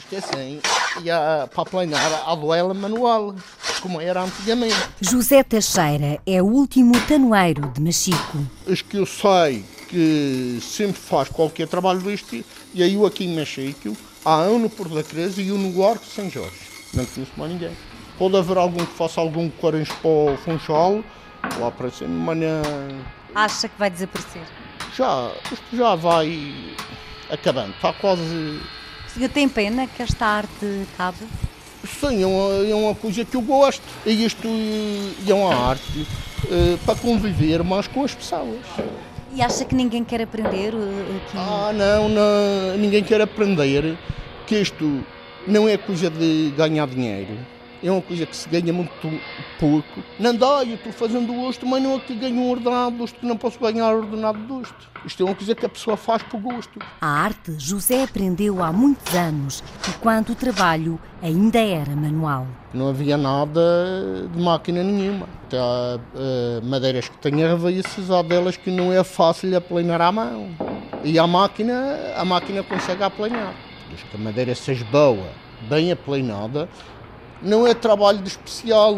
Isto é assim, e há, para planear a duela manual, como era antigamente. José Teixeira é o último tanoeiro de Machico. Os que eu sei que sempre faz qualquer trabalho deste, e aí eu aqui em Machico, há um no Porto da Cruz e um no Arco de São Jorge. Não conheço mais ninguém. Pode haver algum que faça algum quarens para o Funchal, lá para cima, mas não... Acha que vai desaparecer? Já, isto já vai acabando, está quase... O senhor tem pena que esta arte acabe? Sim, é uma, é uma coisa que eu gosto. E isto é uma arte uh, para conviver mais com as pessoas. E acha que ninguém quer aprender uh, aqui? Ah, não, não, ninguém quer aprender que isto não é coisa de ganhar dinheiro é uma coisa que se ganha muito pouco. Não dá, eu estou fazendo gosto, mas não é que ganho um ordenado de gosto, não posso ganhar ordenado de gosto. Isto é uma coisa que a pessoa faz por gosto. A arte José aprendeu há muitos anos, enquanto o trabalho ainda era manual. Não havia nada de máquina nenhuma. Há uh, madeiras que têm reveses, há delas que não é fácil aplanar à mão. E a máquina, a máquina consegue aplanar. Desde que a madeira seja boa, bem aplanada, não é trabalho de especial,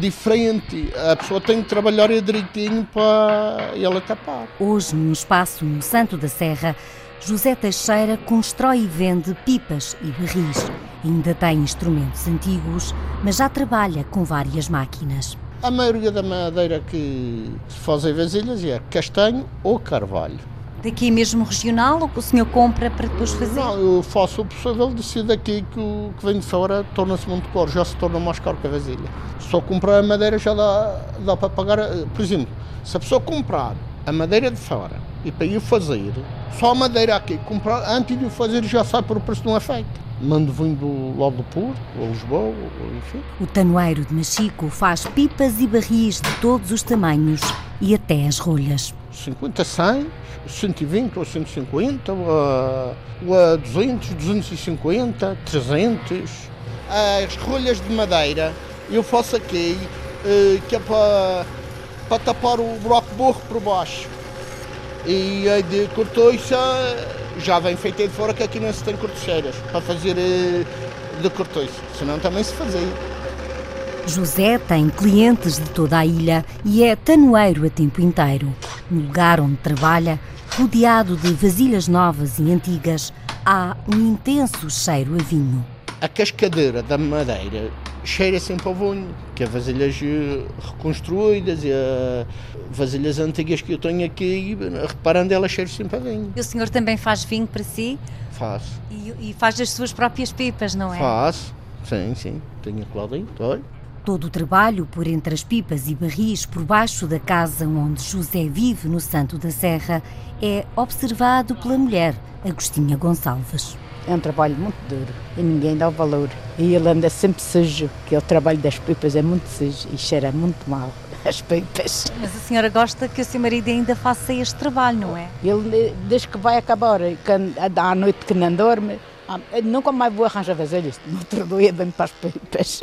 diferente. A pessoa tem que trabalhar direitinho para ela tapar. Hoje, num espaço no Santo da Serra, José Teixeira constrói e vende pipas e barris. Ainda tem instrumentos antigos, mas já trabalha com várias máquinas. A maioria da madeira que se faz em vasilhas é castanho ou carvalho daqui mesmo regional ou que o senhor compra para depois fazer? Não, eu faço o possível de ser daqui que o que vem de fora torna-se muito caro, já se torna mais caro que a vasilha. Só comprar a madeira já dá, dá para pagar, eh, por exemplo, se a pessoa comprar a madeira de fora e para ir fazer, só a madeira aqui, comprar, antes de o fazer já sai por o preço de um efeito. Mando vindo lá do Porto, ou Lisboa, ou enfim. O tanoeiro de Machico faz pipas e barris de todos os tamanhos e até as rolhas. 50, 100, 120 ou 150, ou a, ou a 200, 250, 300. As rolhas de madeira eu faço aqui, eh, que é para, para tapar o buraco burro por baixo. E a de cortoiça já vem feita de fora, que aqui não se tem cortocheiras para fazer eh, de cortoiça, senão também se fazia. José tem clientes de toda a ilha e é tanoeiro a tempo inteiro. No lugar onde trabalha, rodeado de vasilhas novas e antigas, há um intenso cheiro a vinho. A cascadeira da madeira cheira sempre ao vinho, que as vasilhas eh, reconstruídas e as vasilhas antigas que eu tenho aqui, reparando, elas cheiram sempre a vinho. E o senhor também faz vinho para si? Faço. E, e faz as suas próprias pipas, não é? Faço, sim, sim. Tenho a Claudinho, olha. Todo o trabalho por entre as pipas e barris por baixo da casa onde José vive no Santo da Serra é observado pela mulher, Agostinha Gonçalves. É um trabalho muito duro e ninguém dá o valor. E ele anda sempre sujo, que é o trabalho das pipas é muito sujo e cheira muito mal as pipas. Mas a senhora gosta que o seu marido ainda faça este trabalho, não é? Ele, desde que vai acabar, à noite que não dorme, ah, nunca mais vou arranjar vasilhas. No outro dia vem para as pipas.